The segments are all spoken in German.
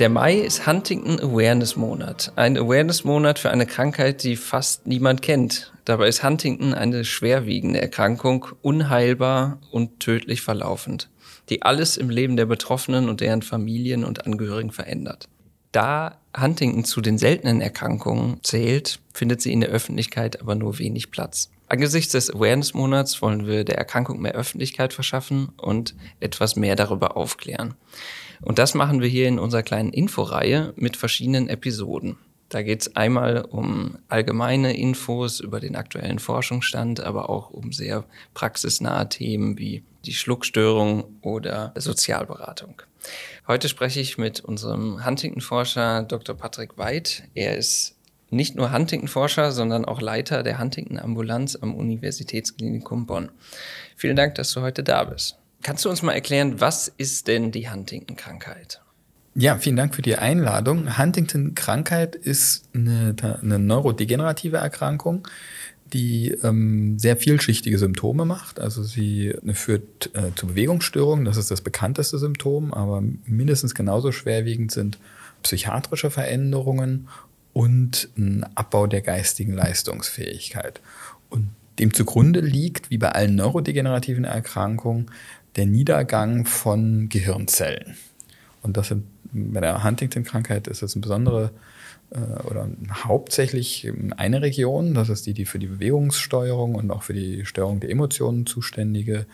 Der Mai ist Huntington Awareness Monat. Ein Awareness Monat für eine Krankheit, die fast niemand kennt. Dabei ist Huntington eine schwerwiegende Erkrankung, unheilbar und tödlich verlaufend, die alles im Leben der Betroffenen und deren Familien und Angehörigen verändert. Da Huntington zu den seltenen Erkrankungen zählt, findet sie in der Öffentlichkeit aber nur wenig Platz. Angesichts des Awareness-Monats wollen wir der Erkrankung mehr Öffentlichkeit verschaffen und etwas mehr darüber aufklären. Und das machen wir hier in unserer kleinen Inforeihe mit verschiedenen Episoden. Da geht es einmal um allgemeine Infos über den aktuellen Forschungsstand, aber auch um sehr praxisnahe Themen wie die Schluckstörung oder Sozialberatung. Heute spreche ich mit unserem Huntington-Forscher Dr. Patrick Weid. Er ist nicht nur Huntington-Forscher, sondern auch Leiter der Huntington-Ambulanz am Universitätsklinikum Bonn. Vielen Dank, dass du heute da bist. Kannst du uns mal erklären, was ist denn die Huntington-Krankheit? Ja, vielen Dank für die Einladung. Huntington-Krankheit ist eine, eine, neurodegenerative Erkrankung, die ähm, sehr vielschichtige Symptome macht. Also sie führt äh, zu Bewegungsstörungen, das ist das bekannteste Symptom, aber mindestens genauso schwerwiegend sind psychiatrische Veränderungen und ein Abbau der geistigen Leistungsfähigkeit. Und dem zugrunde liegt, wie bei allen neurodegenerativen Erkrankungen, der Niedergang von Gehirnzellen. Und das sind, bei der Huntington-Krankheit ist das ein besondere äh, oder hauptsächlich eine Region, das ist die, die für die Bewegungssteuerung und auch für die Steuerung der Emotionen zuständige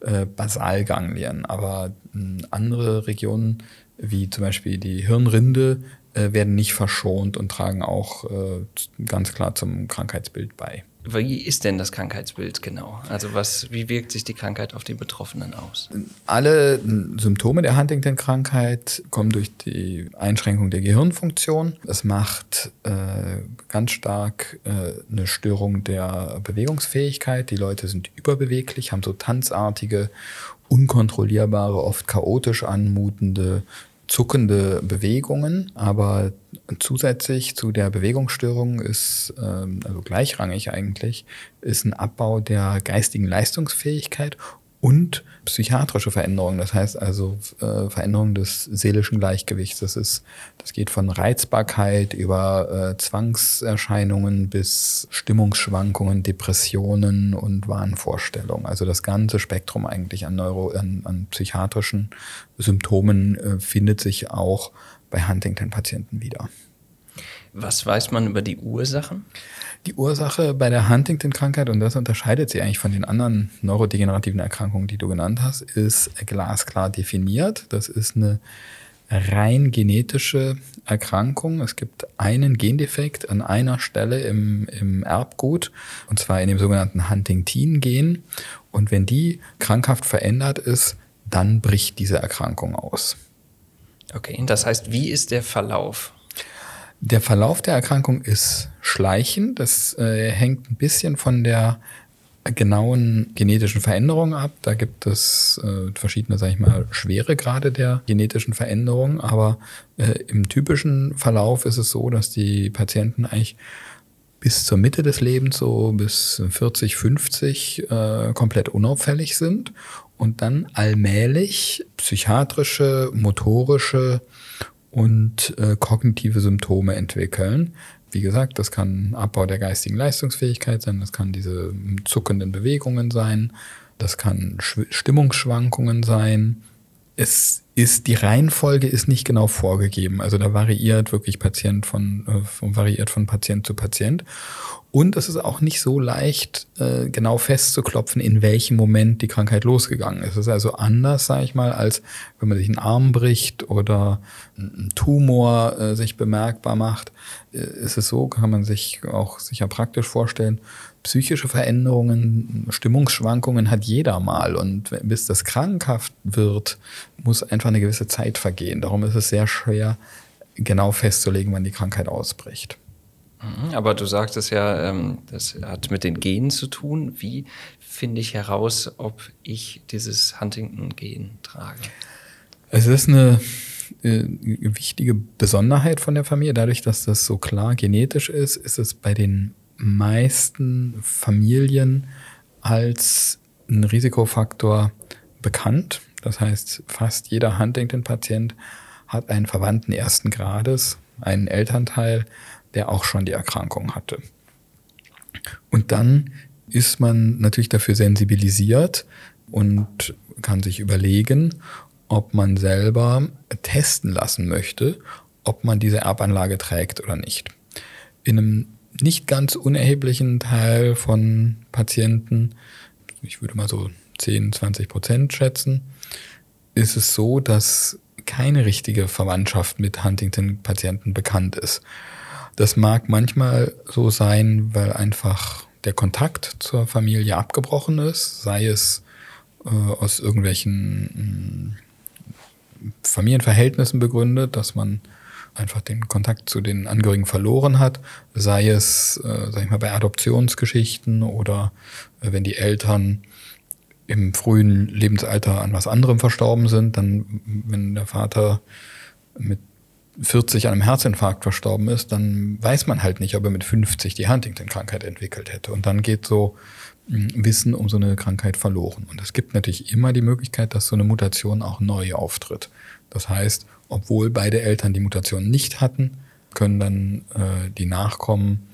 äh, Basalganglien. Aber äh, andere Regionen, wie zum Beispiel die Hirnrinde, äh, werden nicht verschont und tragen auch äh, ganz klar zum Krankheitsbild bei. Wie ist denn das Krankheitsbild genau? Also was, wie wirkt sich die Krankheit auf die Betroffenen aus? Alle Symptome der Huntington-Krankheit kommen durch die Einschränkung der Gehirnfunktion. Es macht äh, ganz stark äh, eine Störung der Bewegungsfähigkeit. Die Leute sind überbeweglich, haben so tanzartige, unkontrollierbare, oft chaotisch anmutende zuckende Bewegungen, aber zusätzlich zu der Bewegungsstörung ist, ähm, also gleichrangig eigentlich, ist ein Abbau der geistigen Leistungsfähigkeit und psychiatrische Veränderungen. Das heißt also äh, Veränderungen des seelischen Gleichgewichts. Das ist, das geht von Reizbarkeit über äh, Zwangserscheinungen bis Stimmungsschwankungen, Depressionen und Wahnvorstellungen. Also das ganze Spektrum eigentlich an Neuro, an, an psychiatrischen Symptomen äh, findet sich auch bei Huntington-Patienten wieder. Was weiß man über die Ursachen? Die Ursache bei der Huntington-Krankheit, und das unterscheidet sie eigentlich von den anderen neurodegenerativen Erkrankungen, die du genannt hast, ist glasklar definiert. Das ist eine rein genetische Erkrankung. Es gibt einen Gendefekt an einer Stelle im, im Erbgut, und zwar in dem sogenannten Huntingtin-Gen. Und wenn die krankhaft verändert ist, dann bricht diese Erkrankung aus. Okay, das heißt, wie ist der Verlauf? Der Verlauf der Erkrankung ist schleichend. Das äh, hängt ein bisschen von der genauen genetischen Veränderung ab. Da gibt es äh, verschiedene, sage ich mal, schwere Grade der genetischen Veränderung. Aber äh, im typischen Verlauf ist es so, dass die Patienten eigentlich bis zur Mitte des Lebens, so bis 40, 50, äh, komplett unauffällig sind und dann allmählich psychiatrische, motorische und äh, kognitive Symptome entwickeln. Wie gesagt, das kann Abbau der geistigen Leistungsfähigkeit sein, das kann diese zuckenden Bewegungen sein, das kann Stimmungsschwankungen sein. Es ist, die Reihenfolge ist nicht genau vorgegeben. Also da variiert wirklich Patient von, äh, variiert von Patient zu Patient. Und es ist auch nicht so leicht, äh, genau festzuklopfen, in welchem Moment die Krankheit losgegangen ist. Es ist also anders, sage ich mal, als wenn man sich einen Arm bricht oder ein Tumor äh, sich bemerkbar macht. Äh, ist es so, kann man sich auch sicher praktisch vorstellen, psychische Veränderungen, Stimmungsschwankungen hat jeder mal. Und bis das krankhaft wird, muss einfach eine gewisse Zeit vergehen. Darum ist es sehr schwer, genau festzulegen, wann die Krankheit ausbricht. Mhm, aber du sagtest ja, ähm, das hat mit den Genen zu tun. Wie finde ich heraus, ob ich dieses Huntington-Gen trage? Es ist eine äh, wichtige Besonderheit von der Familie. Dadurch, dass das so klar genetisch ist, ist es bei den meisten Familien als ein Risikofaktor bekannt. Das heißt, fast jeder Huntington-Patient hat einen Verwandten ersten Grades, einen Elternteil, der auch schon die Erkrankung hatte. Und dann ist man natürlich dafür sensibilisiert und kann sich überlegen, ob man selber testen lassen möchte, ob man diese Erbanlage trägt oder nicht. In einem nicht ganz unerheblichen Teil von Patienten, ich würde mal so 10, 20 Prozent schätzen, ist es so, dass keine richtige Verwandtschaft mit Huntington-Patienten bekannt ist. Das mag manchmal so sein, weil einfach der Kontakt zur Familie abgebrochen ist, sei es äh, aus irgendwelchen äh, Familienverhältnissen begründet, dass man einfach den Kontakt zu den Angehörigen verloren hat, sei es, äh, sag ich mal, bei Adoptionsgeschichten oder äh, wenn die Eltern im frühen Lebensalter an was anderem verstorben sind, dann, wenn der Vater mit 40 an einem Herzinfarkt verstorben ist, dann weiß man halt nicht, ob er mit 50 die Huntington-Krankheit entwickelt hätte. Und dann geht so hm, Wissen um so eine Krankheit verloren. Und es gibt natürlich immer die Möglichkeit, dass so eine Mutation auch neu auftritt. Das heißt, obwohl beide Eltern die Mutation nicht hatten, können dann äh, die Nachkommen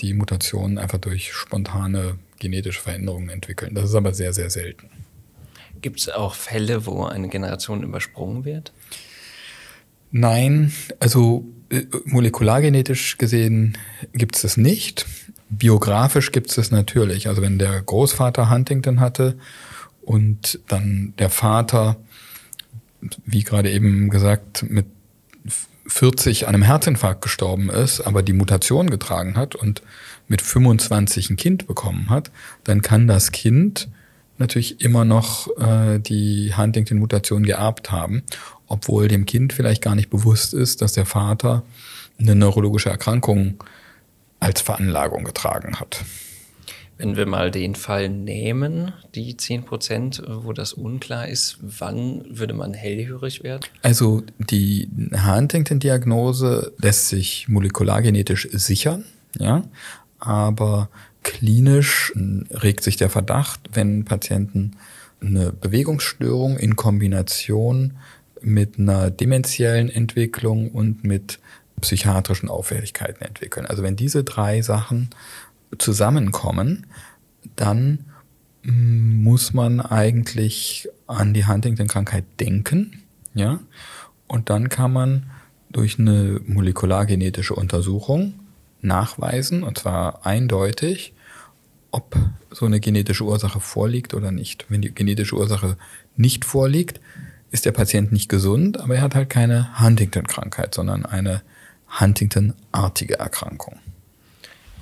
die Mutation einfach durch spontane genetische Veränderungen entwickeln. Das ist aber sehr, sehr selten. Gibt es auch Fälle, wo eine Generation übersprungen wird? Nein, also äh, molekulargenetisch gesehen gibt es das nicht. Biografisch gibt es das natürlich. Also wenn der Großvater Huntington hatte und dann der Vater, wie gerade eben gesagt, mit 40 an einem Herzinfarkt gestorben ist, aber die Mutation getragen hat und mit 25 ein Kind bekommen hat, dann kann das Kind natürlich immer noch äh, die Huntington-Mutation geerbt haben, obwohl dem Kind vielleicht gar nicht bewusst ist, dass der Vater eine neurologische Erkrankung als Veranlagung getragen hat. Wenn wir mal den Fall nehmen, die 10 Prozent, wo das unklar ist, wann würde man hellhörig werden? Also die Huntington-Diagnose lässt sich molekulargenetisch sichern, ja, aber klinisch regt sich der Verdacht, wenn Patienten eine Bewegungsstörung in Kombination mit einer dementiellen Entwicklung und mit psychiatrischen Auffälligkeiten entwickeln. Also wenn diese drei Sachen zusammenkommen, dann mm, muss man eigentlich an die Huntington-Krankheit denken, ja, und dann kann man durch eine molekulargenetische Untersuchung nachweisen, und zwar eindeutig, ob so eine genetische Ursache vorliegt oder nicht. Wenn die genetische Ursache nicht vorliegt, ist der Patient nicht gesund, aber er hat halt keine Huntington-Krankheit, sondern eine Huntington-artige Erkrankung.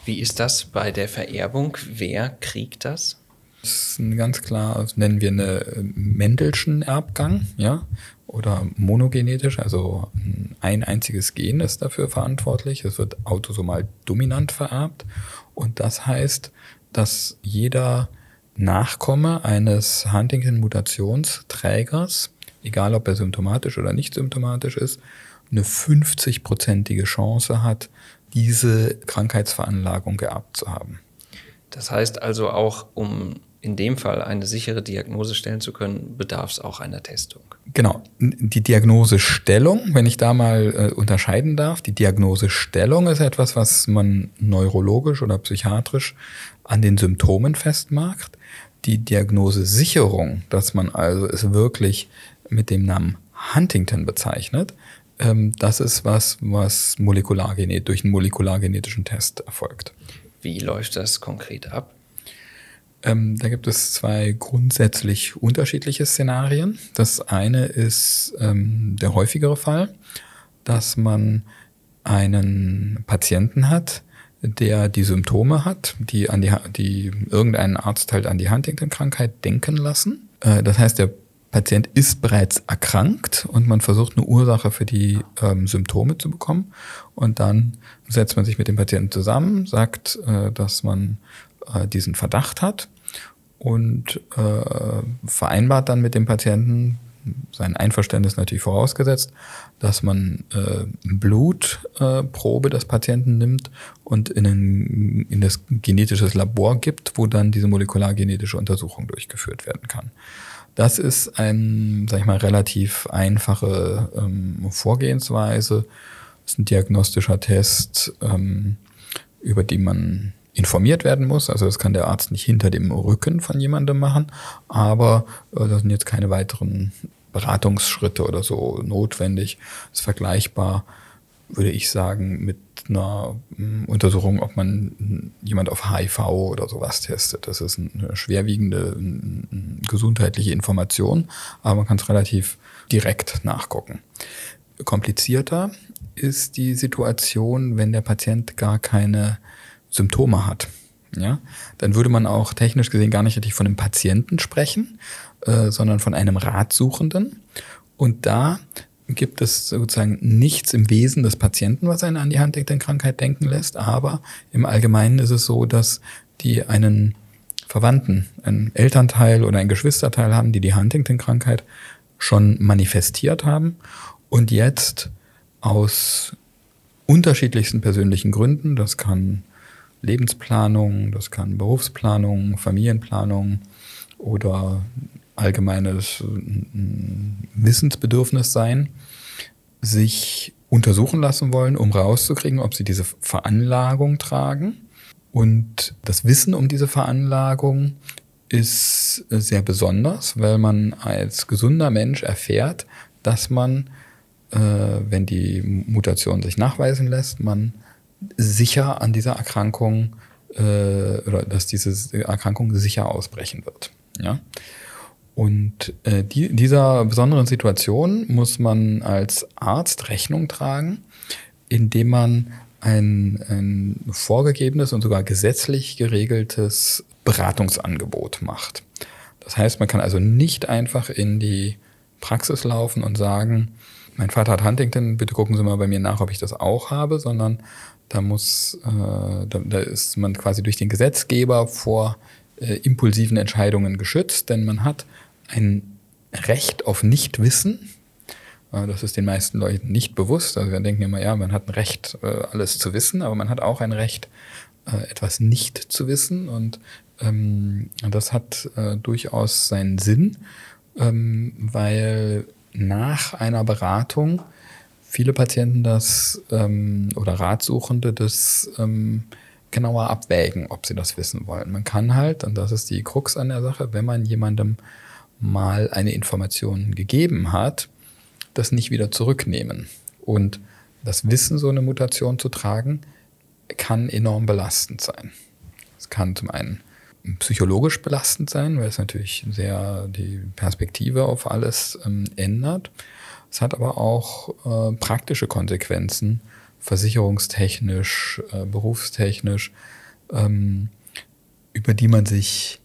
Wie ist das bei der Vererbung? Wer kriegt das? Das ist ganz klar, das nennen wir eine äh, Mendelschen Erbgang, ja, oder monogenetisch, also ein einziges Gen ist dafür verantwortlich. Es wird autosomal dominant vererbt und das heißt, dass jeder Nachkomme eines Huntington-Mutationsträgers, egal ob er symptomatisch oder nicht symptomatisch ist, eine 50-prozentige Chance hat, diese Krankheitsveranlagung geerbt zu haben. Das heißt also auch, um in dem Fall eine sichere Diagnose stellen zu können, bedarf es auch einer Testung. Genau. Die Diagnosestellung, wenn ich da mal äh, unterscheiden darf, die Diagnosestellung ist etwas, was man neurologisch oder psychiatrisch an den Symptomen festmacht. Die Diagnosesicherung, dass man also es wirklich mit dem Namen Huntington bezeichnet, ähm, das ist was, was molekulargenet durch einen molekulargenetischen Test erfolgt. Wie läuft das konkret ab? Ähm, da gibt es zwei grundsätzlich unterschiedliche Szenarien. Das eine ist ähm, der häufigere Fall, dass man einen Patienten hat, der die Symptome hat, die an die, die irgendeinen Arzt halt an die Huntington-Krankheit denken lassen. Äh, das heißt, der Patient ist bereits erkrankt und man versucht eine Ursache für die ähm, Symptome zu bekommen. Und dann setzt man sich mit dem Patienten zusammen, sagt, äh, dass man äh, diesen Verdacht hat und äh, vereinbart dann mit dem Patienten sein Einverständnis natürlich vorausgesetzt, dass man äh, Blutprobe äh, des Patienten nimmt und in, ein, in das genetisches Labor gibt, wo dann diese molekulargenetische Untersuchung durchgeführt werden kann. Das ist ein, sag ich mal, relativ einfache ähm, Vorgehensweise. Das ist ein diagnostischer Test, ähm, über die man informiert werden muss. Also das kann der Arzt nicht hinter dem Rücken von jemandem machen, aber äh, da sind jetzt keine weiteren Beratungsschritte oder so notwendig. Das ist vergleichbar, würde ich sagen, mit einer hm, Untersuchung, ob man jemand auf HIV oder sowas testet. Das ist eine schwerwiegende gesundheitliche Information, aber man kann es relativ direkt nachgucken. Komplizierter ist die Situation, wenn der Patient gar keine Symptome hat. Ja, dann würde man auch technisch gesehen gar nicht richtig von einem Patienten sprechen, äh, sondern von einem Ratsuchenden. Und da gibt es sozusagen nichts im Wesen des Patienten, was einen an die Huntington-Krankheit denken lässt, aber im Allgemeinen ist es so, dass die einen Verwandten, einen Elternteil oder einen Geschwisterteil haben, die die Huntington-Krankheit schon manifestiert haben und jetzt aus unterschiedlichsten persönlichen Gründen, das kann Lebensplanung, das kann Berufsplanung, Familienplanung oder allgemeines Wissensbedürfnis sein, sich untersuchen lassen wollen, um rauszukriegen, ob sie diese Veranlagung tragen. Und das Wissen um diese Veranlagung ist sehr besonders, weil man als gesunder Mensch erfährt, dass man, äh, wenn die Mutation sich nachweisen lässt, man sicher an dieser Erkrankung äh, oder dass diese Erkrankung sicher ausbrechen wird. Ja? Und äh, die, dieser besonderen Situation muss man als Arzt Rechnung tragen, indem man ein, ein vorgegebenes und sogar gesetzlich geregeltes Beratungsangebot macht. Das heißt, man kann also nicht einfach in die Praxis laufen und sagen, mein Vater hat Huntington, bitte gucken Sie mal bei mir nach, ob ich das auch habe, sondern da muss, äh, da, da ist man quasi durch den Gesetzgeber vor äh, impulsiven Entscheidungen geschützt, denn man hat ein Recht auf Nichtwissen. Äh, das ist den meisten Leuten nicht bewusst. Also wir denken immer, ja, man hat ein Recht, äh, alles zu wissen, aber man hat auch ein Recht, äh, etwas nicht zu wissen. Und ähm, das hat durchaus seinen Sinn, ähm, weil nach einer Beratung viele Patienten das ähm, oder Ratsuchende das genauer abwägen, ob sie das wissen wollen. Man kann halt, und das ist die Krux an der Sache, wenn man jemandem mal eine Information gegeben hat, das nicht wieder zurücknehmen. Und das Wissen, so eine Mutation zu tragen, kann enorm belastend sein. Es kann zum einen psychologisch belastend sein, weil es natürlich sehr die Perspektive auf alles ähm, ändert. Es hat aber auch äh, praktische Konsequenzen, versicherungstechnisch, äh, berufstechnisch, ähm, über die man sich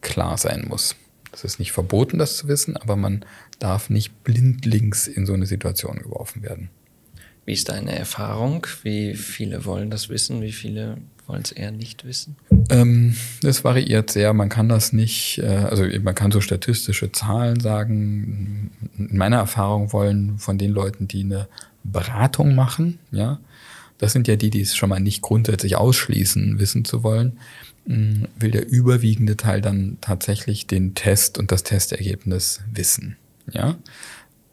klar sein muss. Es ist nicht verboten, das zu wissen, aber man darf nicht blindlings in so eine Situation geworfen werden. Wie ist deine Erfahrung? Wie viele wollen das wissen? Wie viele wollen es eher nicht wissen? Ähm, das variiert sehr. Man kann das nicht, äh, also man kann so statistische Zahlen sagen. In meiner Erfahrung wollen von den Leuten, die eine Beratung machen, ja, das sind ja die, die es schon mal nicht grundsätzlich ausschließen, wissen zu wollen, will der überwiegende Teil dann tatsächlich den Test und das Testergebnis wissen, ja.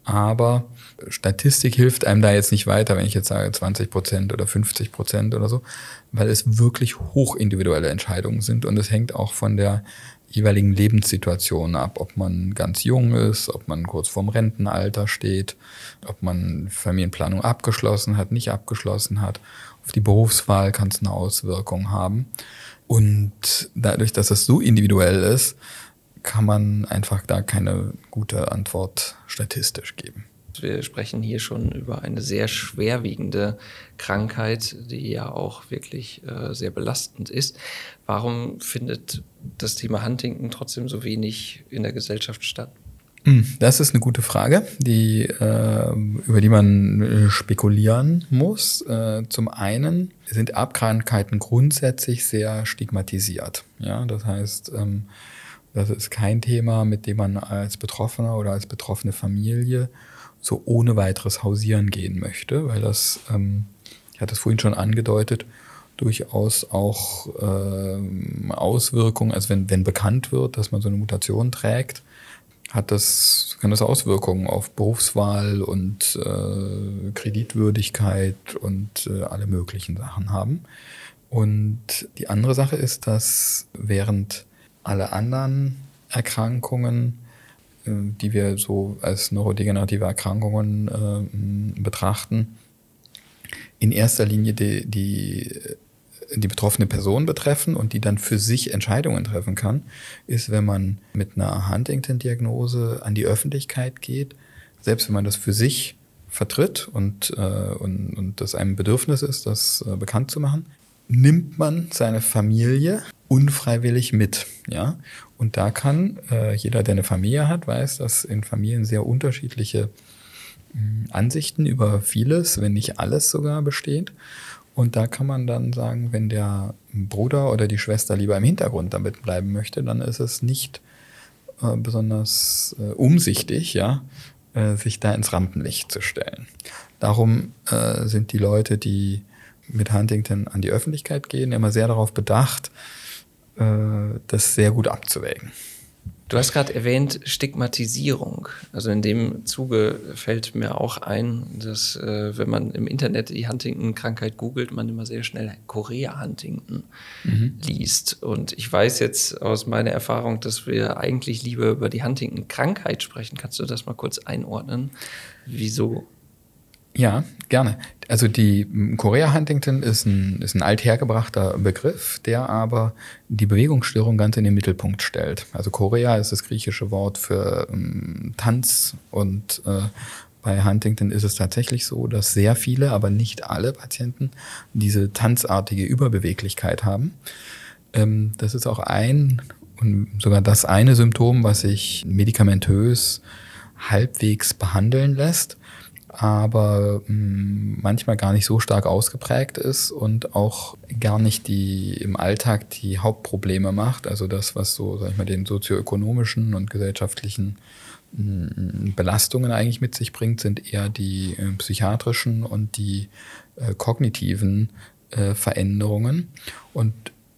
Aber Statistik hilft einem da jetzt nicht weiter, wenn ich jetzt sage 20 Prozent oder 50 Prozent oder so, weil es wirklich hochindividuelle Entscheidungen sind und es hängt auch von der jeweiligen Lebenssituation ab, ob man ganz jung ist, ob man kurz vorm Rentenalter steht, ob man Familienplanung abgeschlossen hat, nicht abgeschlossen hat. Auf die Berufswahl kann es eine Auswirkung haben. Und dadurch, dass es so individuell ist, kann man einfach da keine gute Antwort statistisch geben. Wir sprechen hier schon über eine sehr schwerwiegende Krankheit, die ja auch wirklich äh, sehr belastend ist. Warum findet das Thema Huntington trotzdem so wenig in der Gesellschaft statt? Hm, das ist eine gute Frage, die, äh, über die man äh, spekulieren muss. Äh, zum einen sind Erbkrankheiten grundsätzlich sehr stigmatisiert. Ja, das heißt, ähm, Das ist kein Thema, mit dem man als Betroffener oder als betroffene Familie so ohne weiteres hausieren gehen möchte, weil das, ähm, ich hatte es vorhin schon angedeutet, durchaus auch äh, Auswirkungen, also wenn, wenn bekannt wird, dass man so eine Mutation trägt, hat das, kann das Auswirkungen auf Berufswahl und äh, Kreditwürdigkeit und äh, alle möglichen Sachen haben. Und die andere Sache ist, dass während alle anderen Erkrankungen, äh, die wir so als neurodegenerative Erkrankungen äh, betrachten, in erster Linie die, die die betroffene Person betreffen und die dann für sich Entscheidungen treffen kann, ist, wenn man mit einer Huntington-Diagnose an die Öffentlichkeit geht, selbst wenn man das für sich vertritt und, äh, und, und das einem Bedürfnis ist, das äh, bekannt zu machen, nimmt man seine Familie unfreiwillig mit. Ja? Und da kann äh, jeder, der eine Familie hat, weiß, dass in Familien sehr unterschiedliche hm, Ansichten über vieles, wenn nicht alles sogar besteht. Und da kann man dann sagen, wenn der Bruder oder die Schwester lieber im Hintergrund damit bleiben möchte, dann ist es nicht äh, besonders äh, umsichtig, ja, äh, sich da ins Rampenlicht zu stellen. Darum äh, sind die Leute, die mit Huntington an die Öffentlichkeit gehen, immer sehr darauf bedacht, äh, das sehr gut abzuwägen. Du hast gerade erwähnt Stigmatisierung. Also in dem Zuge fällt mir auch ein, dass äh, wenn man im Internet die Huntington-Krankheit googelt, man immer sehr schnell Korea-Huntington mhm. liest. Und ich weiß jetzt aus meiner Erfahrung, dass wir eigentlich lieber über die Huntington-Krankheit sprechen. Kannst du das mal kurz einordnen? Wieso ja, gerne. Also die Korea Huntington ist ein, ist ein althergebrachter Begriff, der aber die Bewegungsstörung ganz in den Mittelpunkt stellt. Also Korea ist das griechische Wort für ähm, Tanz und äh, bei Huntington ist es tatsächlich so, dass sehr viele, aber nicht alle Patienten diese tanzartige Überbeweglichkeit haben. Ähm, das ist auch ein und sogar das eine Symptom, was sich medikamentös halbwegs behandeln lässt aber mm, manchmal gar nicht so stark ausgeprägt ist und auch gar nicht die im Alltag die Hauptprobleme macht. Also das, was so, sag ich mal, den sozioökonomischen und gesellschaftlichen mm, Belastungen eigentlich mit sich bringt, sind eher die äh, psychiatrischen und die äh, kognitiven äh, Veränderungen. Und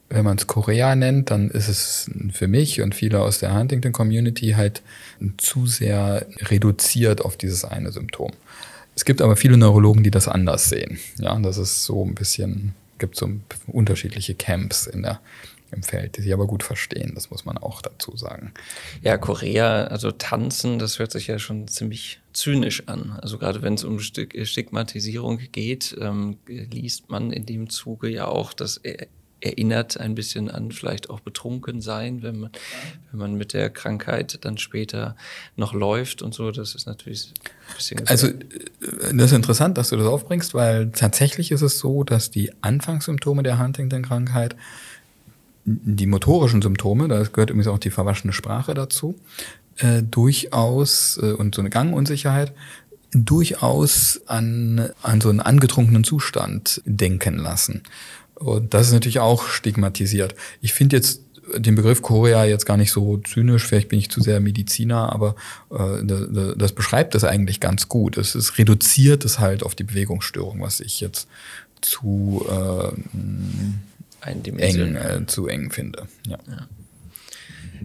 wenn man es Korea nennt, dann ist es für mich und viele aus der Huntington-Community halt zu sehr reduziert auf dieses eine Symptom. Es gibt aber viele Neurologen, die das anders sehen. Ja, das ist so ein bisschen, gibt so unterschiedliche Camps in der, im Feld, die sie aber gut verstehen, das muss man auch dazu sagen. Ja, Korea, also tanzen, das hört sich ja schon ziemlich zynisch an. Also gerade wenn es um Stigmatisierung geht, ähm, liest man in dem Zuge ja auch, dass erinnert ein bisschen an vielleicht auch betrunken sein, wenn man, wenn man mit der Krankheit dann später noch läuft und so. Das ist natürlich ein bisschen. Also, äh, das ist interessant, dass du das aufbringst, weil tatsächlich ist es so, dass die Anfangssymptome der Huntington-Krankheit, die motorischen Symptome, da gehört übrigens auch die verwaschene Sprache dazu, äh, durchaus äh, und so eine Gangunsicherheit durchaus an, an so einen angetrunkenen Zustand denken lassen. Und das ist natürlich auch stigmatisiert. Ich finde jetzt den Begriff Korea jetzt gar nicht so zynisch, vielleicht bin ich zu sehr Mediziner, aber äh, das beschreibt das eigentlich ganz gut. Es ist reduziert es halt auf die Bewegungsstörung, was ich jetzt zu äh, eng, äh, zu eng finde. Ja. ja.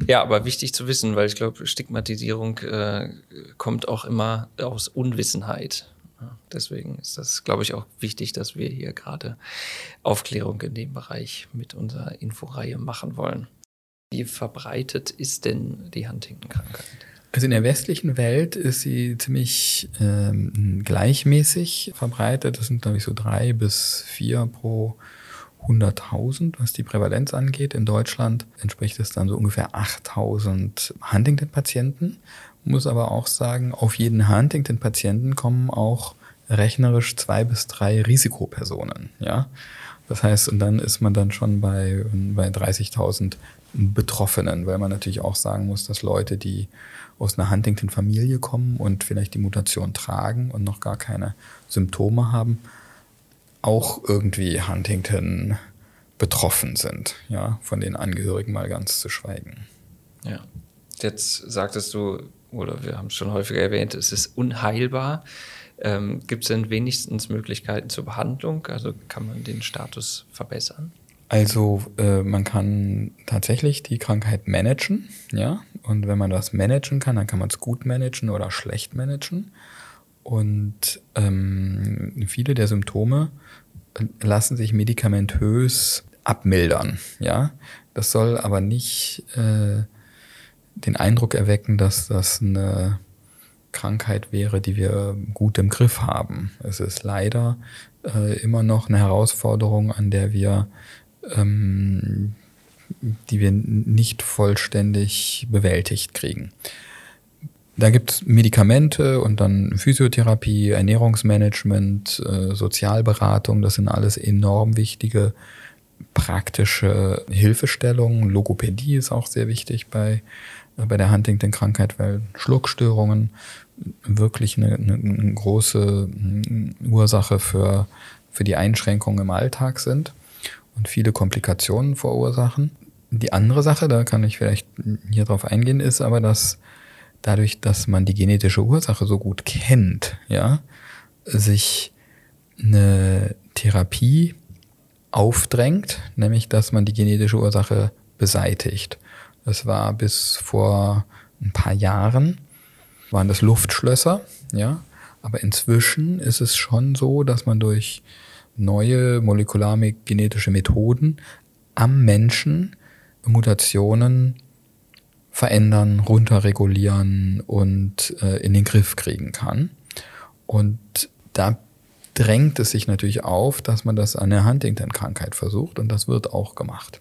Ja, aber wichtig zu wissen, weil ich glaube, Stigmatisierung äh, kommt auch immer aus Unwissenheit. Deswegen ist das, glaube ich, auch wichtig, dass wir hier gerade Aufklärung in dem Bereich mit unserer Inforeihe machen wollen. Wie verbreitet ist denn die Huntington-Krankheit? Also in der westlichen Welt ist sie ziemlich ähm, gleichmäßig verbreitet. Das sind, glaube ich, so drei bis vier pro 100.000, was die Prävalenz angeht. In Deutschland entspricht es dann so ungefähr 8.000 Huntington-Patienten. Muss aber auch sagen, auf jeden Huntington-Patienten kommen auch rechnerisch zwei bis drei Risikopersonen. Ja, das heißt, und dann ist man dann schon bei, bei 30.000 Betroffenen, weil man natürlich auch sagen muss, dass Leute, die aus einer Huntington-Familie kommen und vielleicht die Mutation tragen und noch gar keine Symptome haben, auch irgendwie Huntington betroffen sind, ja, von den Angehörigen mal ganz zu schweigen. Ja. Jetzt sagtest du, oder wir haben es schon häufiger erwähnt, es ist unheilbar. Ähm, Gibt es denn wenigstens Möglichkeiten zur Behandlung? Also kann man den Status verbessern? Also äh, man kann tatsächlich die Krankheit managen, ja. Und wenn man das managen kann, dann kann man es gut managen oder schlecht managen. Und ähm, viele der Symptome lassen sich medikamentös abmildern, ja. Das soll aber nicht äh, den Eindruck erwecken, dass das eine Krankheit wäre, die wir gut im Griff haben. Es ist leider äh, immer noch eine Herausforderung, an der wir, ähm, die wir nicht vollständig bewältigt kriegen. Da gibt es Medikamente und dann Physiotherapie, Ernährungsmanagement, äh, Sozialberatung. Das sind alles enorm wichtige praktische Hilfestellungen. Logopädie ist auch sehr wichtig bei bei der Huntington-Krankheit, weil Schluckstörungen wirklich eine, eine, große Ursache für, für die Einschränkungen im Alltag sind und viele Komplikationen verursachen. Die andere Sache, da kann ich vielleicht hier drauf eingehen, ist aber, dass dadurch, dass man die genetische Ursache so gut kennt, ja, sich eine Therapie aufdrängt, nämlich dass man die genetische Ursache beseitigt. Das war bis vor ein paar Jahren, waren das Luftschlösser, ja. Aber inzwischen ist es schon so, dass man durch neue molekulargenetische Methoden am Menschen Mutationen verändern, runterregulieren und äh, in den Griff kriegen kann. Und da drängt es sich natürlich auf, dass man das an der Huntington-Krankheit versucht und das wird auch gemacht.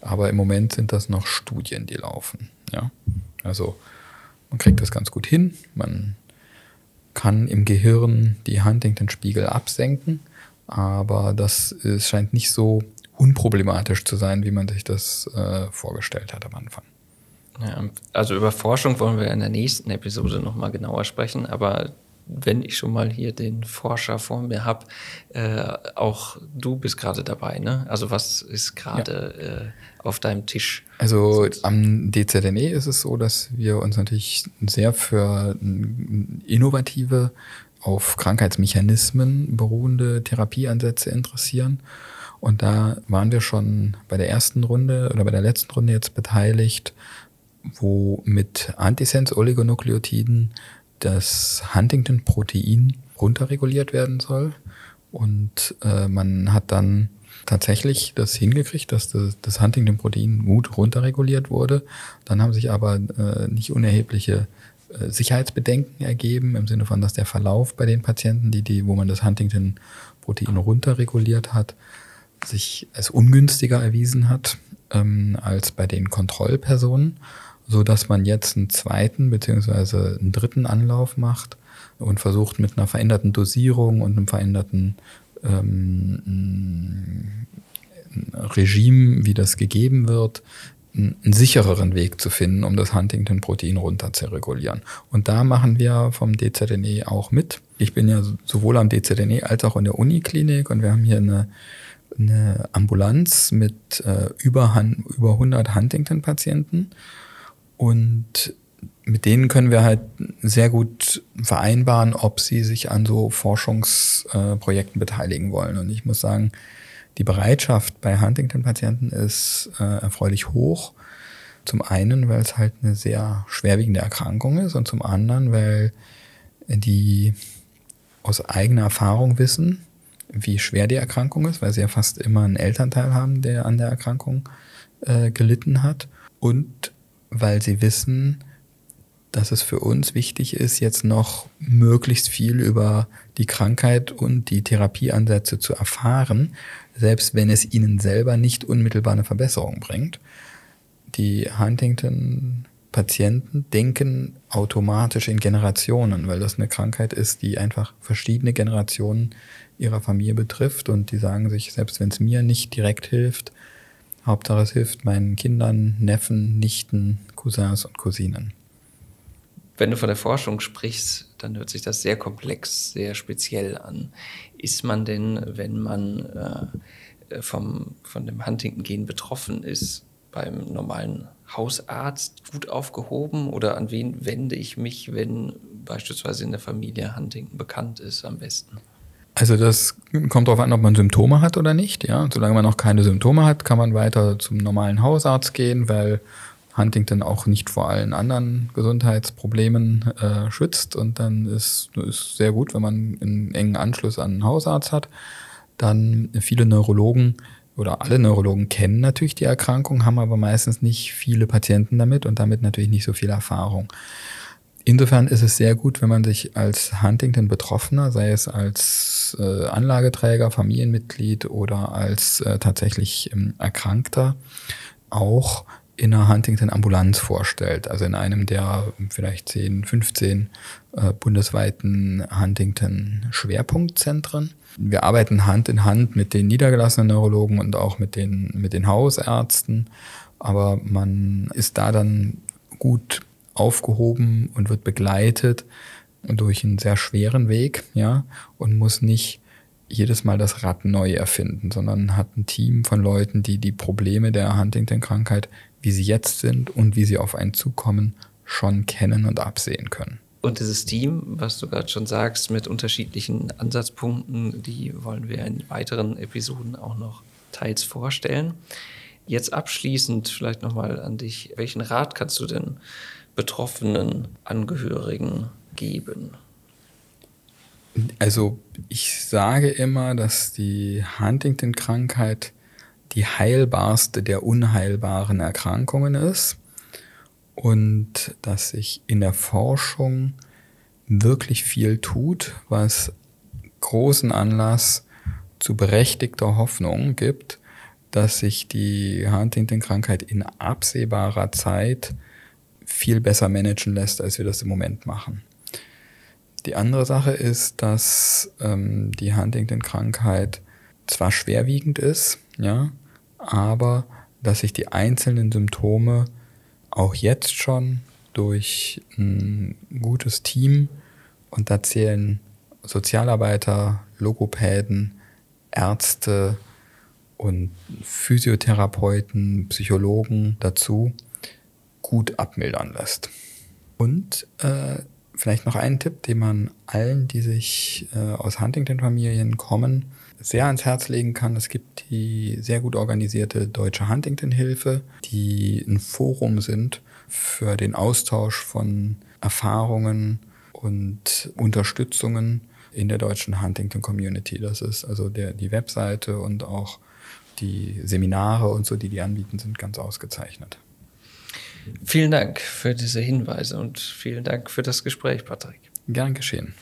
Aber im Moment sind das noch Studien, die laufen. Ja? Also man kriegt das ganz gut hin. Man kann im Gehirn die Huntington-Spiegel absenken, aber das ist, scheint nicht so unproblematisch zu sein, wie man sich das äh, vorgestellt hat am Anfang. Ja, also über Forschung wollen wir in der nächsten Episode nochmal genauer sprechen, aber wenn ich schon mal hier den Forscher vor mir habe, äh, auch du bist gerade dabei, ne? Also was ist gerade ja. äh, auf deinem Tisch? Also am DZNE ist es so, dass wir uns natürlich sehr für innovative, auf Krankheitsmechanismen beruhende Therapieansätze interessieren. Und da waren wir schon bei der ersten Runde oder bei der letzten Runde jetzt beteiligt, wo mit Antisens-Oligonukleotiden das Huntington-Protein runterreguliert werden soll. Und äh, man hat dann tatsächlich das hingekriegt, dass das, das Huntington-Protein gut runterreguliert wurde. Dann haben sich aber äh, nicht unerhebliche äh, Sicherheitsbedenken ergeben, im Sinne von, dass der Verlauf bei den Patienten, die, die, wo man das Huntington-Protein runterreguliert hat, sich als ungünstiger erwiesen hat ähm, als bei den Kontrollpersonen so dass man jetzt einen zweiten beziehungsweise einen dritten Anlauf macht und versucht mit einer veränderten Dosierung und einem veränderten ähm, Regime, wie das gegeben wird, einen sichereren Weg zu finden, um das Huntington-Protein runter zu regulieren. Und da machen wir vom DZNE auch mit. Ich bin ja sowohl am DZNE als auch in der Uniklinik und wir haben hier eine, eine Ambulanz mit äh, über, über 100 Huntington-Patienten. Und mit denen können wir halt sehr gut vereinbaren, ob sie sich an so Forschungsprojekten beteiligen wollen. Und ich muss sagen, die Bereitschaft bei Huntington-Patienten ist äh, erfreulich hoch. Zum einen, weil es halt eine sehr schwerwiegende Erkrankung ist und zum anderen, weil die aus eigener Erfahrung wissen, wie schwer die Erkrankung ist, weil sie ja fast immer einen Elternteil haben, der an der Erkrankung äh, gelitten hat. Und weil sie wissen, dass es für uns wichtig ist, jetzt noch möglichst viel über die Krankheit und die Therapieansätze zu erfahren, selbst wenn es ihnen selber nicht unmittelbar eine Verbesserung bringt. Die Huntington-Patienten denken automatisch in Generationen, weil das eine Krankheit ist, die einfach verschiedene Generationen ihrer Familie betrifft und die sagen sich, selbst wenn es mir nicht direkt hilft, Hauptsache es hilft meinen Kindern, Neffen, Nichten, Cousins und Cousinen. Wenn du von der Forschung sprichst, dann hört sich das sehr komplex, sehr speziell an. Ist man denn, wenn man äh, vom, von dem Huntington-Gen betroffen ist, beim normalen Hausarzt gut aufgehoben oder an wen wende ich mich, wenn beispielsweise in der Familie Huntington bekannt ist am besten? Also das kommt darauf an, ob man Symptome hat oder nicht. Ja, solange man noch keine Symptome hat, kann man weiter zum normalen Hausarzt gehen, weil Huntington auch nicht vor allen anderen Gesundheitsproblemen äh, schützt. Und dann ist es sehr gut, wenn man einen engen Anschluss an einen Hausarzt hat. Dann viele Neurologen oder alle Neurologen kennen natürlich die Erkrankung, haben aber meistens nicht viele Patienten damit und damit natürlich nicht so viel Erfahrung. Insofern ist es sehr gut, wenn man sich als Huntington-Betroffener, sei es als äh, Anlageträger, Familienmitglied oder als äh, tatsächlich ähm, Erkrankter, auch in einer Huntington-Ambulanz vorstellt, also in einem der vielleicht 10, 15 äh, bundesweiten Huntington-Schwerpunktzentren. Wir arbeiten Hand in Hand mit den niedergelassenen Neurologen und auch mit den, mit den Hausärzten, aber man ist da dann gut aufgehoben und wird begleitet durch einen sehr schweren Weg, ja, und muss nicht jedes Mal das Rad neu erfinden, sondern hat ein Team von Leuten, die die Probleme der Huntington-Krankheit, wie sie jetzt sind und wie sie auf einen zukommen, schon kennen und absehen können. Und dieses Team, was du gerade schon sagst, mit unterschiedlichen Ansatzpunkten, die wollen wir in weiteren Episoden auch noch teils vorstellen. Jetzt abschließend vielleicht nochmal an dich. Welchen Rat kannst du denn betroffenen Angehörigen geben? Also ich sage immer, dass die Huntington-Krankheit die heilbarste der unheilbaren Erkrankungen ist und dass sich in der Forschung wirklich viel tut, was großen Anlass zu berechtigter Hoffnung gibt, dass sich die Huntington-Krankheit in absehbarer Zeit viel besser managen lässt, als wir das im Moment machen. Die andere Sache ist, dass ähm, die Huntington-Krankheit zwar schwerwiegend ist, ja, aber dass sich die einzelnen Symptome auch jetzt schon durch ein gutes Team und da zählen Sozialarbeiter, Logopäden, Ärzte und Physiotherapeuten, Psychologen dazu gut abmildern lässt. Und äh, vielleicht noch einen Tipp, den man allen, die sich äh, aus Huntington-Familien kommen, sehr ans Herz legen kann. Es gibt die sehr gut organisierte Deutsche Huntington-Hilfe, die ein Forum sind für den Austausch von Erfahrungen und Unterstützungen in der deutschen Huntington-Community. Das ist also der, die Webseite und auch die Seminare und so, die die anbieten, sind ganz ausgezeichnet. Vielen Dank für diese Hinweise und vielen Dank für das Gespräch, Patrick. Gern geschehen.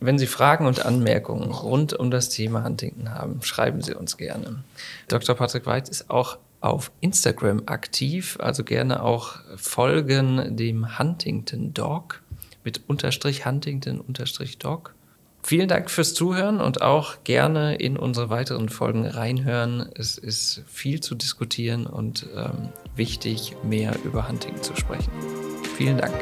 Wenn Sie Fragen und Anmerkungen rund um das Thema Huntington haben, schreiben Sie uns gerne. Dr. Patrick White ist auch auf Instagram aktiv, also gerne auch folgen dem Huntington Dog mit Unterstrich Huntington Unterstrich Dog. Vielen Dank fürs Zuhören und auch gerne in unsere weiteren Folgen reinhören. Es ist viel zu diskutieren und ähm, wichtig, mehr über Hunting zu sprechen. Vielen Dank.